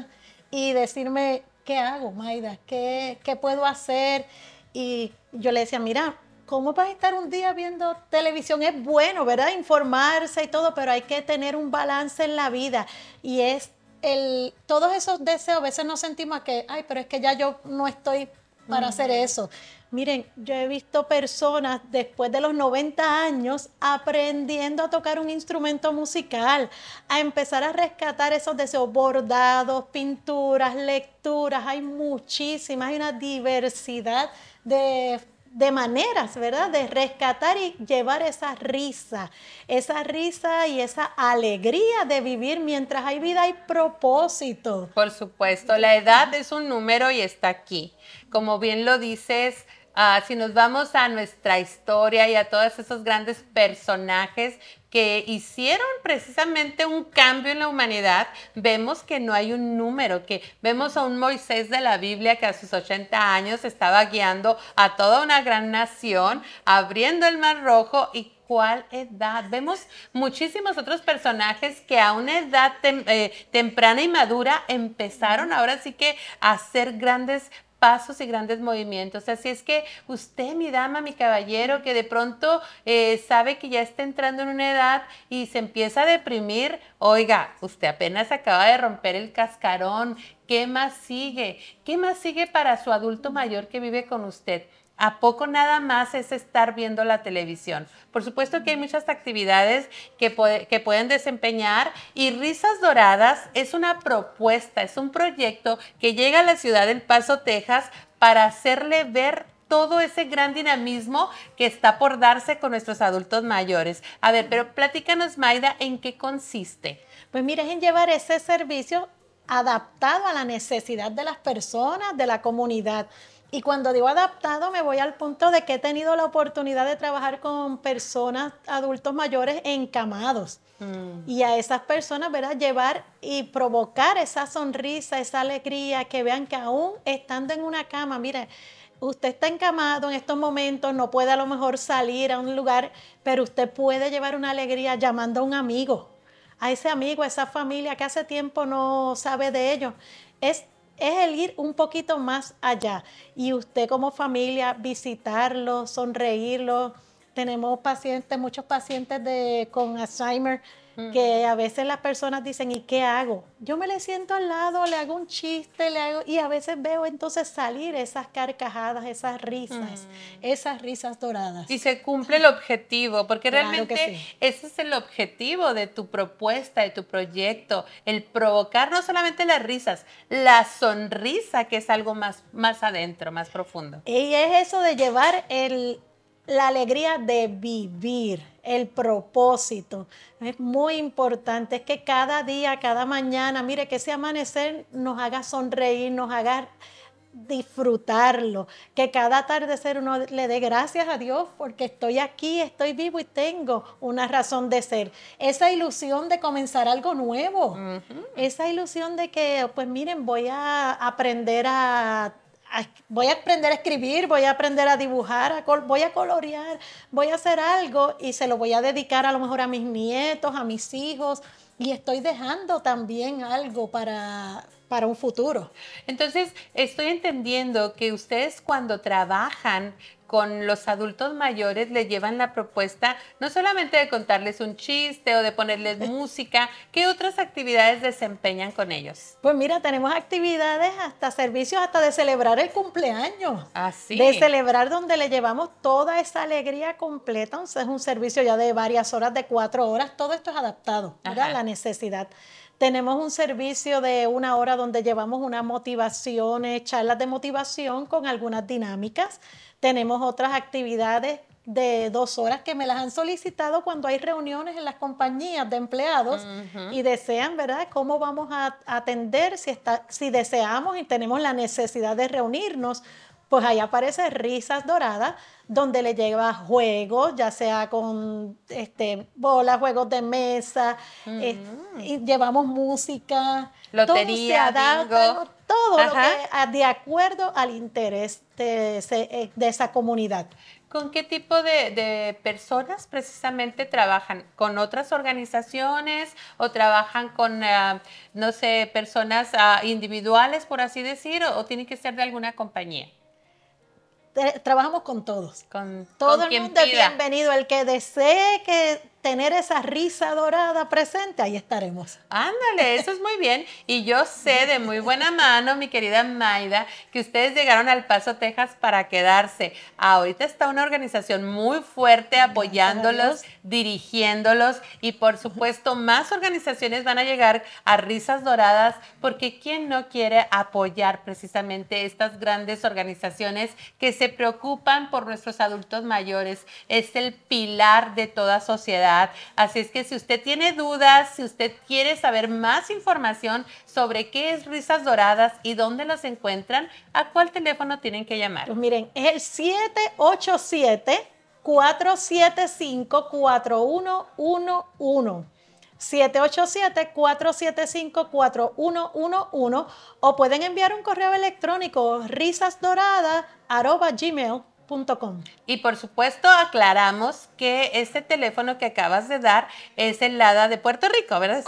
y decirme, ¿qué hago, Maida? ¿Qué, qué puedo hacer? Y yo le decía, mira, ¿cómo vas a estar un día viendo televisión? Es bueno, ¿verdad? Informarse y todo, pero hay que tener un balance en la vida. Y es todos esos deseos, a veces nos sentimos que, ay, pero es que ya yo no estoy para hacer eso. Miren, yo he visto personas después de los 90 años aprendiendo a tocar un instrumento musical, a empezar a rescatar esos deseos, bordados, pinturas, lecturas, hay muchísimas, hay una diversidad de de maneras, ¿verdad? De rescatar y llevar esa risa, esa risa y esa alegría de vivir mientras hay vida, hay propósito. Por supuesto, la edad es un número y está aquí. Como bien lo dices, Ah, si nos vamos a nuestra historia y a todos esos grandes personajes que hicieron precisamente un cambio en la humanidad, vemos que no hay un número, que vemos a un Moisés de la Biblia que a sus 80 años estaba guiando a toda una gran nación, abriendo el mar rojo y cuál edad. Vemos muchísimos otros personajes que a una edad eh, temprana y madura empezaron ahora sí que a hacer grandes pasos y grandes movimientos. Así es que usted, mi dama, mi caballero, que de pronto eh, sabe que ya está entrando en una edad y se empieza a deprimir, oiga, usted apenas acaba de romper el cascarón. ¿Qué más sigue? ¿Qué más sigue para su adulto mayor que vive con usted? ¿A poco nada más es estar viendo la televisión? Por supuesto que hay muchas actividades que, pueden desempeñar y Risas Doradas es una propuesta, es un proyecto que llega a la ciudad del Paso, Texas, para hacerle ver todo ese gran dinamismo que está por darse con nuestros adultos mayores. A ver, pero platícanos, Maida, ¿en qué consiste? Pues mira, en llevar ese servicio adaptado a la necesidad de las personas, de la comunidad. Y cuando digo adaptado, me voy al punto de que he tenido la oportunidad de trabajar con personas, adultos mayores encamados. Mm. Y a esas personas, ¿verdad? Llevar y provocar esa sonrisa, esa alegría, que vean que aún estando en una cama, mire, usted está encamado en estos momentos, no puede a lo mejor salir a un lugar, pero usted puede llevar una alegría llamando a un amigo, a ese amigo, a esa familia que hace tiempo no sabe de ellos. Es es el ir un poquito más allá y usted como familia visitarlo, sonreírlo. Tenemos pacientes, muchos pacientes de, con Alzheimer que a veces las personas dicen, ¿y qué hago? Yo me le siento al lado, le hago un chiste, le hago, y a veces veo entonces salir esas carcajadas, esas risas, esas risas doradas. Y se cumple el objetivo, porque Claro realmente sí. ese es el objetivo de tu propuesta, de tu proyecto, el provocar no solamente las risas, la sonrisa, que es algo más, más adentro, más profundo. Y es eso de llevar el, la alegría de vivir, el propósito. Es muy importante, es que cada día, cada mañana, mire, que ese amanecer nos haga sonreír, nos haga disfrutarlo, que cada atardecer uno le dé gracias a Dios porque estoy aquí, estoy vivo y tengo una razón de ser. Esa ilusión de comenzar algo nuevo, esa ilusión de que, pues miren, voy a aprender a a- voy a aprender a escribir, voy a aprender a dibujar, a voy a colorear, voy a hacer algo y se lo voy a dedicar a lo mejor a mis nietos, a mis hijos. Y estoy dejando también algo para, para un futuro. Entonces, estoy entendiendo que ustedes cuando trabajan con los adultos mayores le llevan la propuesta no solamente de contarles un chiste o de ponerles música, ¿qué otras actividades desempeñan con ellos? Pues mira, tenemos actividades hasta servicios, hasta de celebrar el cumpleaños. Así. De celebrar donde le llevamos toda esa alegría completa. Entonces, es un servicio ya de varias horas, de cuatro horas. Todo esto es adaptado. Ajá. La necesidad. Tenemos un servicio de una hora donde llevamos unas motivaciones, charlas de motivación con algunas dinámicas. Tenemos otras actividades de dos horas que me las han solicitado cuando hay reuniones en las compañías de empleados y desean, ¿verdad?, cómo vamos a atender si, está, si deseamos y tenemos la necesidad de reunirnos. Pues ahí aparece Risas Doradas, donde le lleva juegos, ya sea con este, bolas, juegos de mesa, eh, y llevamos música, Lotería, todo, se adapta, bingo. todo lo que a- de acuerdo al interés de, ese- eh, de esa comunidad. ¿Con qué tipo de, de personas precisamente trabajan? ¿Con otras organizaciones o trabajan con, ah, no sé, personas ah, individuales, por así decir, o, o tiene que ser de alguna compañía? Trabajamos con todos. Con Todo con el mundo es bienvenido. El que desee que tener esa risa dorada presente, ahí estaremos. Ándale, eso es muy bien. Y yo sé de muy buena mano, mi querida Maida, que ustedes llegaron al Paso, Texas para quedarse. Ahorita está una organización muy fuerte apoyándolos, dirigiéndolos y por supuesto más organizaciones van a llegar a Risas Doradas porque ¿quién no quiere apoyar precisamente estas grandes organizaciones que se preocupan por nuestros adultos mayores? Es el pilar de toda sociedad. Así es que si usted tiene dudas, si usted quiere saber más información sobre qué es Risas Doradas y dónde las encuentran, ¿a cuál teléfono tienen que llamar? Pues miren, es el 787 475 4111. 787-475-4111 o pueden enviar un correo electrónico risasdorada.gmail.com. Y por supuesto aclaramos que este teléfono que acabas de dar es el ADA de Puerto Rico, ¿verdad? Es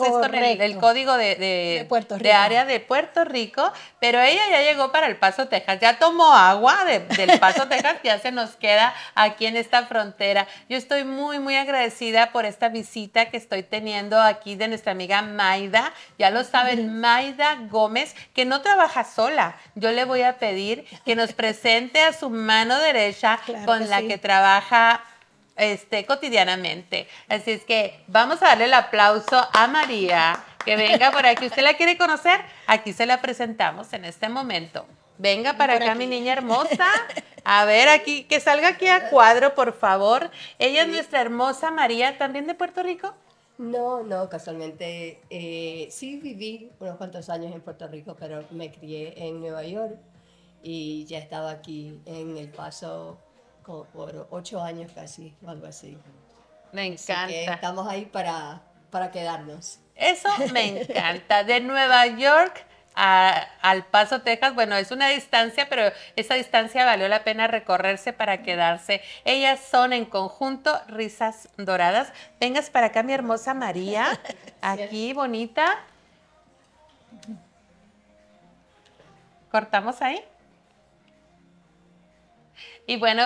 el, código de, de- De Puerto de Rico. área de Puerto Rico, pero ella ya llegó para el Paso, Texas, ya tomó agua de- del Paso, Texas, ya se nos queda aquí en esta frontera. Yo estoy muy, muy agradecida por esta visita que estoy teniendo aquí de nuestra amiga Maida. Ya lo saben, Maida Gómez, que no trabaja sola. Yo le voy a pedir que nos presente a su mano derecha Claro con que la sí. que trabaja este, cotidianamente. Así es que vamos a darle el aplauso a María, que venga por aquí. ¿Usted la quiere conocer? Aquí se la presentamos en este momento. Venga para acá, aquí. mi niña hermosa. A ver, aquí, que salga aquí a cuadro, por favor. Ella es nuestra hermosa María, también de Puerto Rico. No, no, casualmente eh, sí viví unos cuantos años en Puerto Rico, pero me crié en Nueva York y ya estaba aquí en El Paso por ocho años casi, o algo así. Me Así que encanta. estamos ahí para, para quedarnos. Eso me encanta. De Nueva York a, al Paso, Texas, bueno, es una distancia, pero esa distancia valió la pena recorrerse para quedarse. Ellas son en conjunto Risas Doradas. Vengas para acá, mi hermosa María. Aquí, bonita. ¿Cortamos ahí? Y bueno,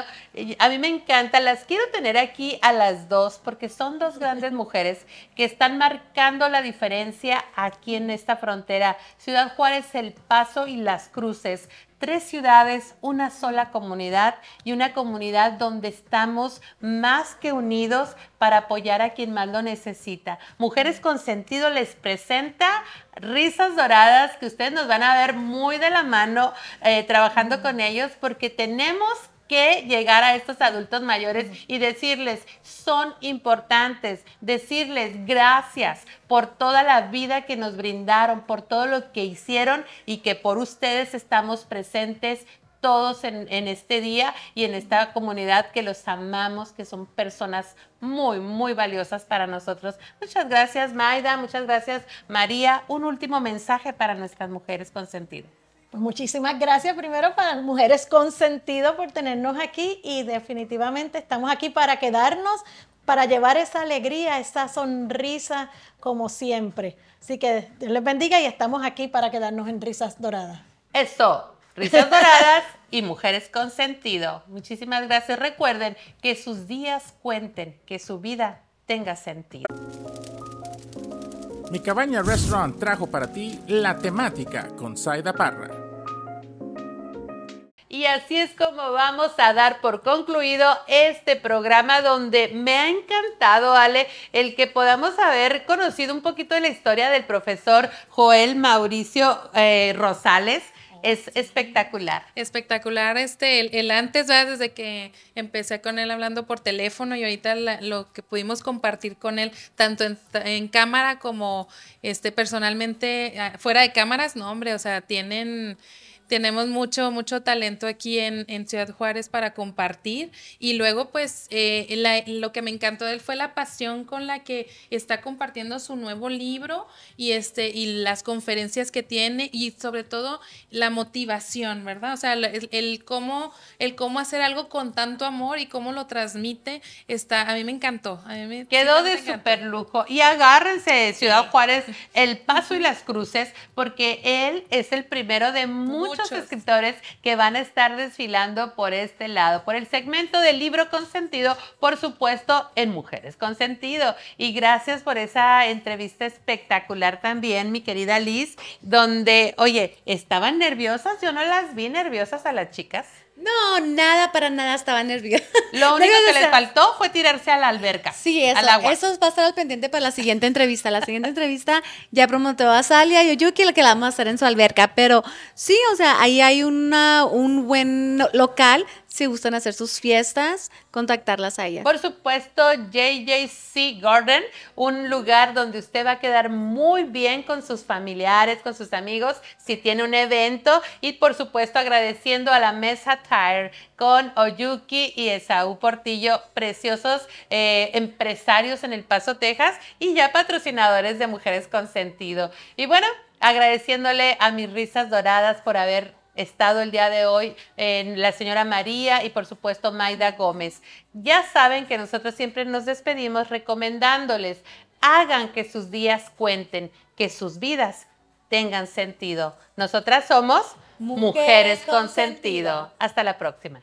a mí me encanta, las quiero tener aquí a las dos porque son dos grandes mujeres que están marcando la diferencia aquí en esta frontera. Ciudad Juárez, El Paso y Las Cruces. Tres ciudades, una sola comunidad y una comunidad donde estamos más que unidos para apoyar a quien más lo necesita. Mujeres con Sentido les presenta Risas Doradas que ustedes nos van a ver muy de la mano eh, trabajando con ellos porque tenemos que llegar a estos adultos mayores y decirles, son importantes, decirles gracias por toda la vida que nos brindaron, por todo lo que hicieron y que por ustedes estamos presentes todos en, en este día y en esta comunidad que los amamos, que son personas muy, muy valiosas para nosotros. Muchas gracias, Maida, muchas gracias, María. Un último mensaje para nuestras mujeres con sentido. Pues muchísimas gracias primero para las Mujeres con Sentido por tenernos aquí y definitivamente estamos aquí para quedarnos, para llevar esa alegría, esa sonrisa como siempre. Así que Dios les bendiga y estamos aquí para quedarnos en risas doradas. Eso, risas doradas y mujeres con sentido. Muchísimas gracias. Recuerden que sus días cuenten, que su vida tenga sentido. Mi Cabaña Restaurant trajo para ti la temática con Saida Parra. Y así es como vamos a dar por concluido este programa donde me ha encantado, Ale, el que podamos haber conocido un poquito de la historia del profesor Joel Mauricio eh, Rosales. Es espectacular. Espectacular este, el, el antes, ¿verdad? desde que empecé con él hablando por teléfono y ahorita la- lo que pudimos compartir con él, tanto en, en cámara como este, personalmente, ah, fuera de cámaras, no, hombre, o sea, tienen... Tenemos mucho, mucho talento aquí en, en Ciudad Juárez para compartir. Y luego, pues, eh, la- lo que me encantó de él fue la pasión con la que está compartiendo su nuevo libro y, este, y las conferencias que tiene y sobre todo la motivación, ¿verdad? O sea, el, el cómo, el cómo hacer algo con tanto amor y cómo lo transmite, está, a mí me encantó. A mí me- Quedó sí, me de super lujo. Y agárrense, Ciudad Juárez, El Paso y las Cruces, porque él es el primero de muchos, Muchos. escritores que van a estar desfilando por este lado, por el segmento del libro consentido, por supuesto, en Mujeres con Sentido. Y gracias por esa entrevista espectacular también, mi querida Liz, donde, oye, estaban nerviosas, yo no las vi nerviosas a las chicas. No, nada, para nada estaba nerviosa. Lo único que les faltó fue tirarse a la alberca. Sí, eso, al agua. eso va a estar al pendiente para la siguiente entrevista. La siguiente entrevista ya prometió a Salia y Oyuki lo que la vamos a hacer en su alberca. Pero sí, o sea, ahí hay una, un buen lo- local. Si gustan hacer sus fiestas, contactarlas a ella. Por supuesto, JJC Garden, un lugar donde usted va a quedar muy bien con sus familiares, con sus amigos, si tiene un evento. Y por supuesto, agradeciendo a la Mesa Tire con Oyuki y Esaú Portillo, preciosos eh, empresarios en El Paso, Texas, y ya patrocinadores de Mujeres con Sentido. Y bueno, agradeciéndole a mis risas doradas por haber estado el día de hoy en la señora María y por supuesto Maida Gómez. Ya saben que nosotros siempre nos despedimos recomendándoles, hagan que sus días cuenten, que sus vidas tengan sentido. Nosotras somos Mujeres, Mujeres con con sentido. Sentido. Hasta la próxima.